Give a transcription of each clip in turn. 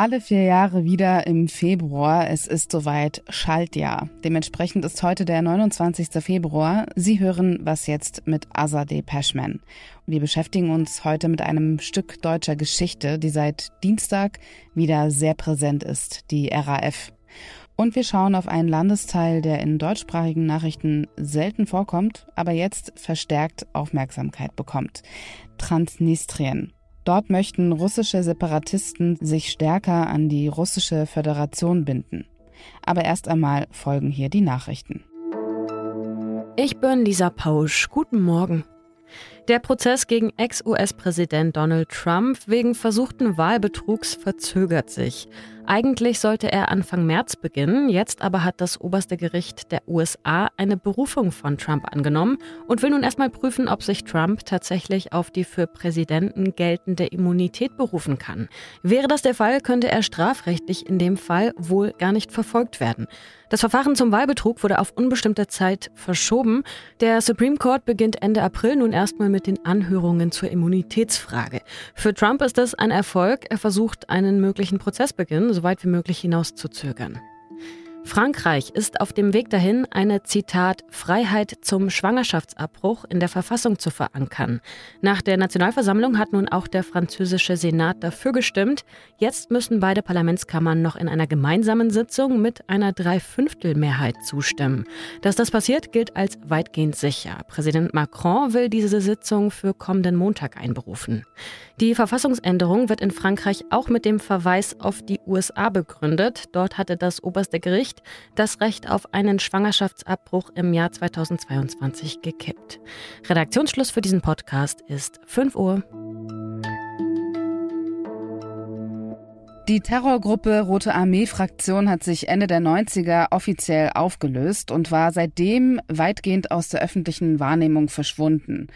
Alle vier Jahre wieder im Februar. Es ist soweit Schaltjahr. Dementsprechend ist heute der 29. Februar. Sie hören was jetzt mit Azadeh Peschman. Wir beschäftigen uns heute mit einem Stück deutscher Geschichte, die seit Dienstag wieder sehr präsent ist, die RAF. Und wir schauen auf einen Landesteil, der in deutschsprachigen Nachrichten selten vorkommt, aber jetzt verstärkt Aufmerksamkeit bekommt. Transnistrien. Dort möchten russische Separatisten sich stärker an die russische Föderation binden. Aber erst einmal folgen hier die Nachrichten. Ich bin Lisa Pausch. Guten Morgen. Der Prozess gegen Ex-US-Präsident Donald Trump wegen versuchten Wahlbetrugs verzögert sich. Eigentlich sollte er Anfang März beginnen, jetzt aber hat das oberste Gericht der USA eine Berufung von Trump angenommen und will nun erstmal prüfen, ob sich Trump tatsächlich auf die für Präsidenten geltende Immunität berufen kann. Wäre das der Fall, könnte er strafrechtlich in dem Fall wohl gar nicht verfolgt werden. Das Verfahren zum Wahlbetrug wurde auf unbestimmte Zeit verschoben. Der Supreme Court beginnt Ende April nun erstmal mit den Anhörungen zur Immunitätsfrage. Für Trump ist das ein Erfolg. Er versucht, einen möglichen Prozessbeginn so weit wie möglich hinauszuzögern. Frankreich ist auf dem Weg dahin, eine Zitat Freiheit zum Schwangerschaftsabbruch in der Verfassung zu verankern. Nach der Nationalversammlung hat nun auch der französische Senat dafür gestimmt. Jetzt müssen beide Parlamentskammern noch in einer gemeinsamen Sitzung mit einer Dreiviertelmehrheit zustimmen. Dass das passiert, gilt als weitgehend sicher. Präsident Macron will diese Sitzung für kommenden Montag einberufen. Die Verfassungsänderung wird in Frankreich auch mit dem Verweis auf die USA begründet. Dort hatte das oberste Gericht das Recht auf einen Schwangerschaftsabbruch im Jahr 2022 gekippt. Redaktionsschluss für diesen Podcast ist 5 Uhr. Die Terrorgruppe Rote Armee-Fraktion hat sich Ende der 90er offiziell aufgelöst und war seitdem weitgehend aus der öffentlichen Wahrnehmung verschwunden.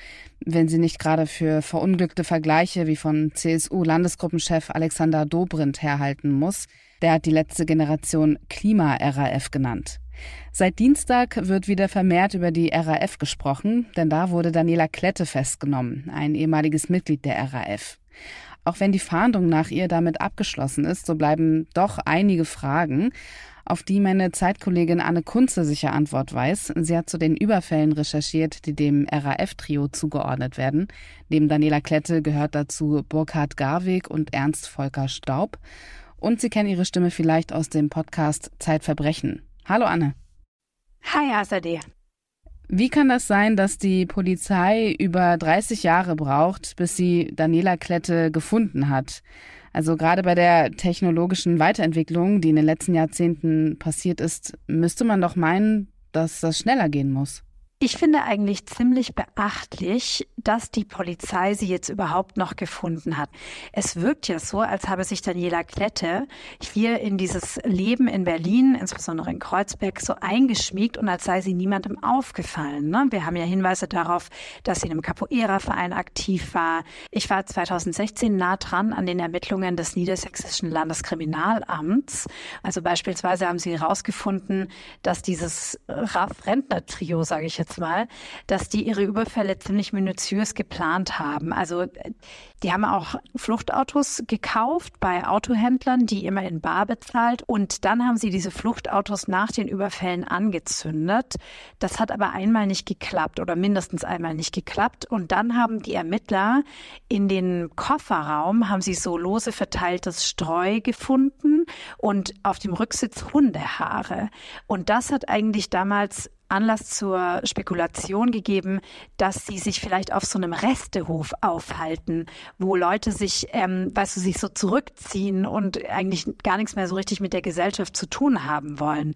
Wenn sie nicht gerade für verunglückte Vergleiche wie von CSU-Landesgruppenchef Alexander Dobrindt herhalten muss. Der hat die letzte Generation Klima-RAF genannt. Seit Dienstag wird wieder vermehrt über die RAF gesprochen, denn da wurde Daniela Klette festgenommen, ein ehemaliges Mitglied der RAF. Auch wenn die Fahndung nach ihr damit abgeschlossen ist, so bleiben doch einige Fragen, auf die meine Zeitkollegin Anne Kunze sicher Antwort weiß. Sie hat zu den Überfällen recherchiert, die dem RAF-Trio zugeordnet werden. Neben Daniela Klette gehört dazu Burkhard Garweg und Ernst Volker Staub. Und Sie kennen ihre Stimme vielleicht aus dem Podcast Zeitverbrechen. Hallo Anne. Hi Azadeh. Wie kann das sein, dass die Polizei über 30 Jahre braucht, bis sie Daniela Klette gefunden hat? Also gerade bei der technologischen Weiterentwicklung, die in den letzten Jahrzehnten passiert ist, müsste man doch meinen, dass das schneller gehen muss. Ich finde eigentlich ziemlich beachtlich, dass die Polizei sie jetzt überhaupt noch gefunden hat. Es wirkt ja so, als habe sich Daniela Klette hier in dieses Leben in Berlin, insbesondere in Kreuzberg, so eingeschmiegt und als sei sie niemandem aufgefallen. Ne? Wir haben ja Hinweise darauf, dass sie in einem Capoeira-Verein aktiv war. Ich war 2016 nah dran an den Ermittlungen des Niedersächsischen Landeskriminalamts. Also beispielsweise haben sie herausgefunden, dass dieses Raff-Rentner-Trio, sage ich jetzt mal, dass die ihre Überfälle ziemlich minutiös geplant haben. Also die haben auch Fluchtautos gekauft bei Autohändlern, die immer in Bar bezahlt. Und dann haben sie diese Fluchtautos nach den Überfällen angezündet. Das hat aber einmal nicht geklappt oder mindestens einmal nicht geklappt. Und dann haben die Ermittler in den Kofferraum, haben sie so lose verteiltes Streu gefunden und auf dem Rücksitz Hundehaare. Und das hat eigentlich damals Anlass zur Spekulation gegeben, dass sie sich vielleicht auf so einem Restehof aufhalten, wo Leute sich, ähm, weißt du, sich so zurückziehen und eigentlich gar nichts mehr so richtig mit der Gesellschaft zu tun haben wollen.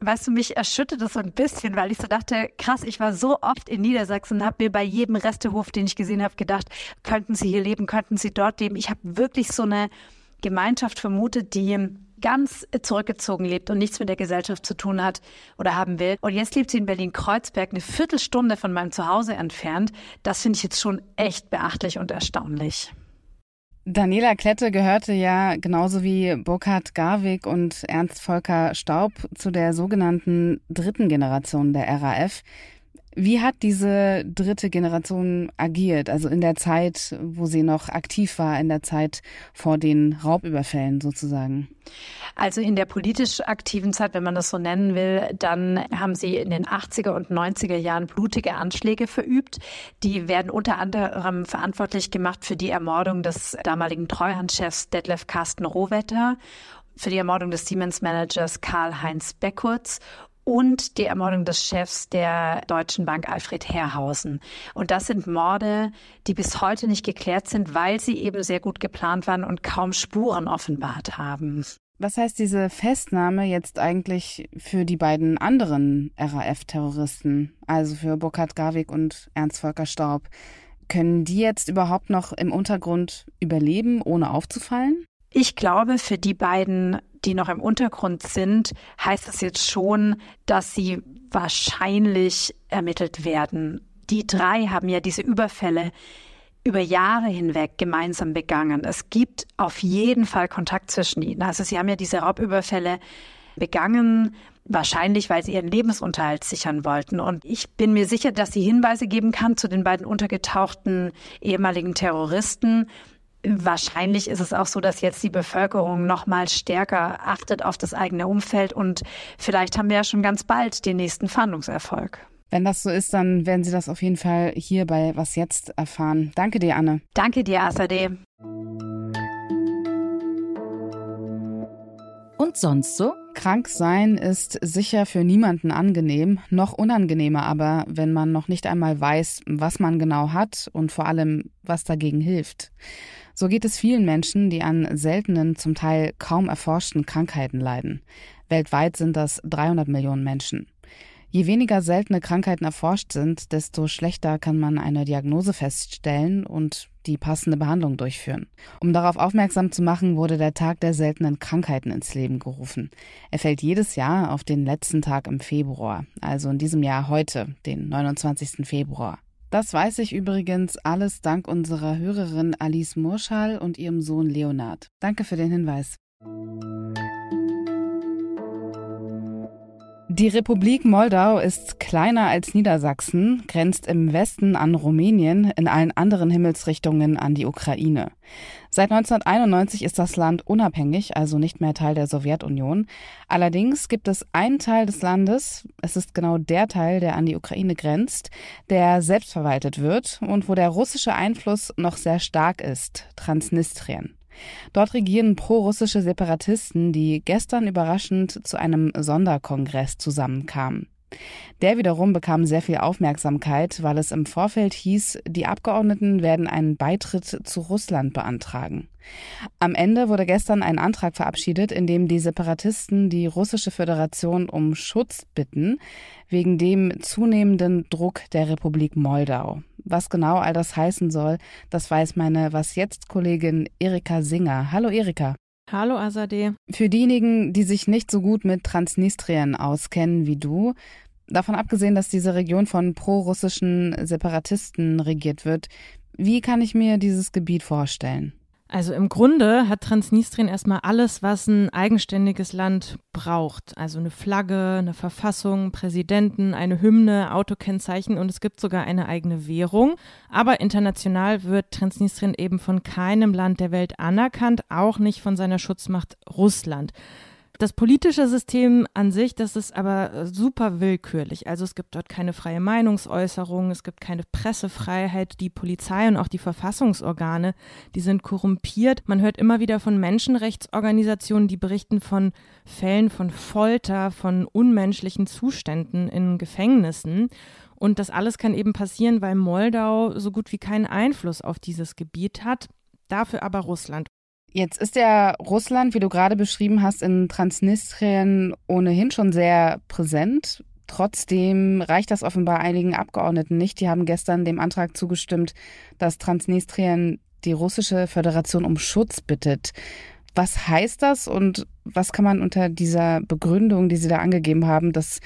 Weißt du, mich erschüttert das so ein bisschen, weil ich so dachte, krass, ich war so oft in Niedersachsen und habe mir bei jedem Restehof, den ich gesehen habe, gedacht, könnten sie hier leben, könnten sie dort leben. Ich habe wirklich so eine Gemeinschaft vermutet, die ganz zurückgezogen lebt und nichts mit der Gesellschaft zu tun hat oder haben will. Und jetzt lebt sie in Berlin-Kreuzberg, eine Viertelstunde von meinem Zuhause entfernt. Das finde ich jetzt schon echt beachtlich und erstaunlich. Daniela Klette gehörte ja genauso wie Burkhard Garwig und Ernst Volker Staub zu der sogenannten dritten Generation der RAF. Wie hat diese dritte Generation agiert? Also in der Zeit, wo sie noch aktiv war, in der Zeit vor den Raubüberfällen sozusagen? Also in der politisch aktiven Zeit, wenn man das so nennen will, dann haben sie in den 80er und 90er Jahren blutige Anschläge verübt. Die werden unter anderem verantwortlich gemacht für die Ermordung des damaligen Treuhandchefs Detlef Carsten Rohwetter für die Ermordung des Siemens-Managers Karl-Heinz Beckurz und die Ermordung des Chefs der Deutschen Bank Alfred Herrhausen. Und das sind Morde, die bis heute nicht geklärt sind, weil sie eben sehr gut geplant waren und kaum Spuren offenbart haben. Was heißt diese Festnahme jetzt eigentlich für die beiden anderen RAF-Terroristen, also für Burkhard Garwig und Ernst Volker Staub? Können die jetzt überhaupt noch im Untergrund überleben, ohne aufzufallen? Ich glaube, für die beiden die noch im Untergrund sind, heißt es jetzt schon, dass sie wahrscheinlich ermittelt werden. Die drei haben ja diese Überfälle über Jahre hinweg gemeinsam begangen. Es gibt auf jeden Fall Kontakt zwischen ihnen. Also sie haben ja diese Raubüberfälle begangen, wahrscheinlich weil sie ihren Lebensunterhalt sichern wollten. Und ich bin mir sicher, dass sie Hinweise geben kann zu den beiden untergetauchten ehemaligen Terroristen. Wahrscheinlich ist es auch so, dass jetzt die Bevölkerung noch mal stärker achtet auf das eigene Umfeld und vielleicht haben wir ja schon ganz bald den nächsten Fahndungserfolg. Wenn das so ist, dann werden Sie das auf jeden Fall hier bei Was Jetzt erfahren. Danke dir, Anne. Danke dir, Asade. Und sonst so? Krank sein ist sicher für niemanden angenehm, noch unangenehmer aber, wenn man noch nicht einmal weiß, was man genau hat und vor allem, was dagegen hilft. So geht es vielen Menschen, die an seltenen, zum Teil kaum erforschten Krankheiten leiden. Weltweit sind das 300 Millionen Menschen. Je weniger seltene Krankheiten erforscht sind, desto schlechter kann man eine Diagnose feststellen und die passende Behandlung durchführen. Um darauf aufmerksam zu machen, wurde der Tag der seltenen Krankheiten ins Leben gerufen. Er fällt jedes Jahr auf den letzten Tag im Februar, also in diesem Jahr heute, den 29. Februar. Das weiß ich übrigens alles dank unserer Hörerin Alice Murschall und ihrem Sohn Leonard. Danke für den Hinweis. Die Republik Moldau ist kleiner als Niedersachsen, grenzt im Westen an Rumänien, in allen anderen Himmelsrichtungen an die Ukraine. Seit 1991 ist das Land unabhängig, also nicht mehr Teil der Sowjetunion. Allerdings gibt es einen Teil des Landes, es ist genau der Teil, der an die Ukraine grenzt, der selbstverwaltet wird und wo der russische Einfluss noch sehr stark ist, Transnistrien. Dort regieren prorussische Separatisten, die gestern überraschend zu einem Sonderkongress zusammenkamen. Der wiederum bekam sehr viel Aufmerksamkeit, weil es im Vorfeld hieß, die Abgeordneten werden einen Beitritt zu Russland beantragen. Am Ende wurde gestern ein Antrag verabschiedet, in dem die Separatisten die russische Föderation um Schutz bitten, wegen dem zunehmenden Druck der Republik Moldau. Was genau all das heißen soll, das weiß meine Was jetzt Kollegin Erika Singer. Hallo Erika. Hallo Azadeh. Für diejenigen, die sich nicht so gut mit Transnistrien auskennen wie du, davon abgesehen, dass diese Region von prorussischen Separatisten regiert wird, wie kann ich mir dieses Gebiet vorstellen? Also im Grunde hat Transnistrien erstmal alles, was ein eigenständiges Land braucht. Also eine Flagge, eine Verfassung, Präsidenten, eine Hymne, Autokennzeichen und es gibt sogar eine eigene Währung. Aber international wird Transnistrien eben von keinem Land der Welt anerkannt, auch nicht von seiner Schutzmacht Russland. Das politische System an sich, das ist aber super willkürlich. Also es gibt dort keine freie Meinungsäußerung, es gibt keine Pressefreiheit. Die Polizei und auch die Verfassungsorgane, die sind korrumpiert. Man hört immer wieder von Menschenrechtsorganisationen, die berichten von Fällen von Folter, von unmenschlichen Zuständen in Gefängnissen. Und das alles kann eben passieren, weil Moldau so gut wie keinen Einfluss auf dieses Gebiet hat. Dafür aber Russland. Jetzt ist ja Russland, wie du gerade beschrieben hast, in Transnistrien ohnehin schon sehr präsent. Trotzdem reicht das offenbar einigen Abgeordneten nicht. Die haben gestern dem Antrag zugestimmt, dass Transnistrien die russische Föderation um Schutz bittet. Was heißt das und was kann man unter dieser Begründung, die Sie da angegeben haben, dass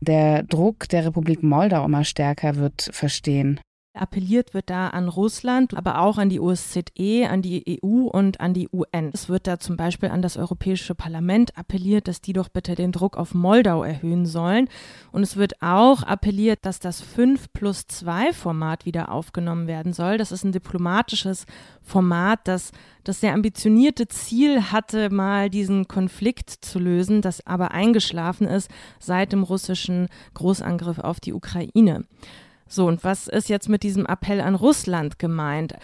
der Druck der Republik Moldau immer stärker wird, verstehen? Appelliert wird da an Russland, aber auch an die OSZE, an die EU und an die UN. Es wird da zum Beispiel an das Europäische Parlament appelliert, dass die doch bitte den Druck auf Moldau erhöhen sollen. Und es wird auch appelliert, dass das 5 plus 2 Format wieder aufgenommen werden soll. Das ist ein diplomatisches Format, das das sehr ambitionierte Ziel hatte, mal diesen Konflikt zu lösen, das aber eingeschlafen ist seit dem russischen Großangriff auf die Ukraine. So, und was ist jetzt mit diesem Appell an Russland gemeint?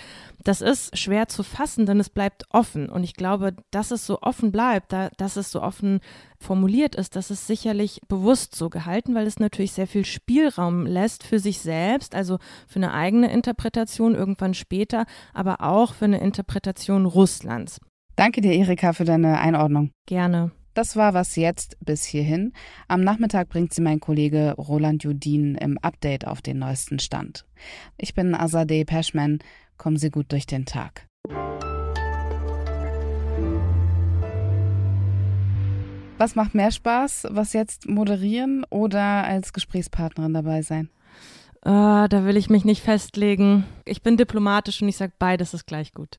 Das ist schwer zu fassen, denn es bleibt offen. Und ich glaube, dass es so offen bleibt, da, dass es so offen formuliert ist, das ist sicherlich bewusst so gehalten, weil es natürlich sehr viel Spielraum lässt für sich selbst, also für eine eigene Interpretation irgendwann später, aber auch für eine Interpretation Russlands. Danke dir, Erika, für deine Einordnung. Gerne. Das war was jetzt bis hierhin. Am Nachmittag bringt sie mein Kollege Roland Judin im Update auf den neuesten Stand. Ich bin Azadeh Peschman. Kommen Sie gut durch den Tag. Was macht mehr Spaß? Was jetzt moderieren oder als Gesprächspartnerin dabei sein? Uh, da will ich mich nicht festlegen. Ich bin diplomatisch und ich sage, beides ist gleich gut.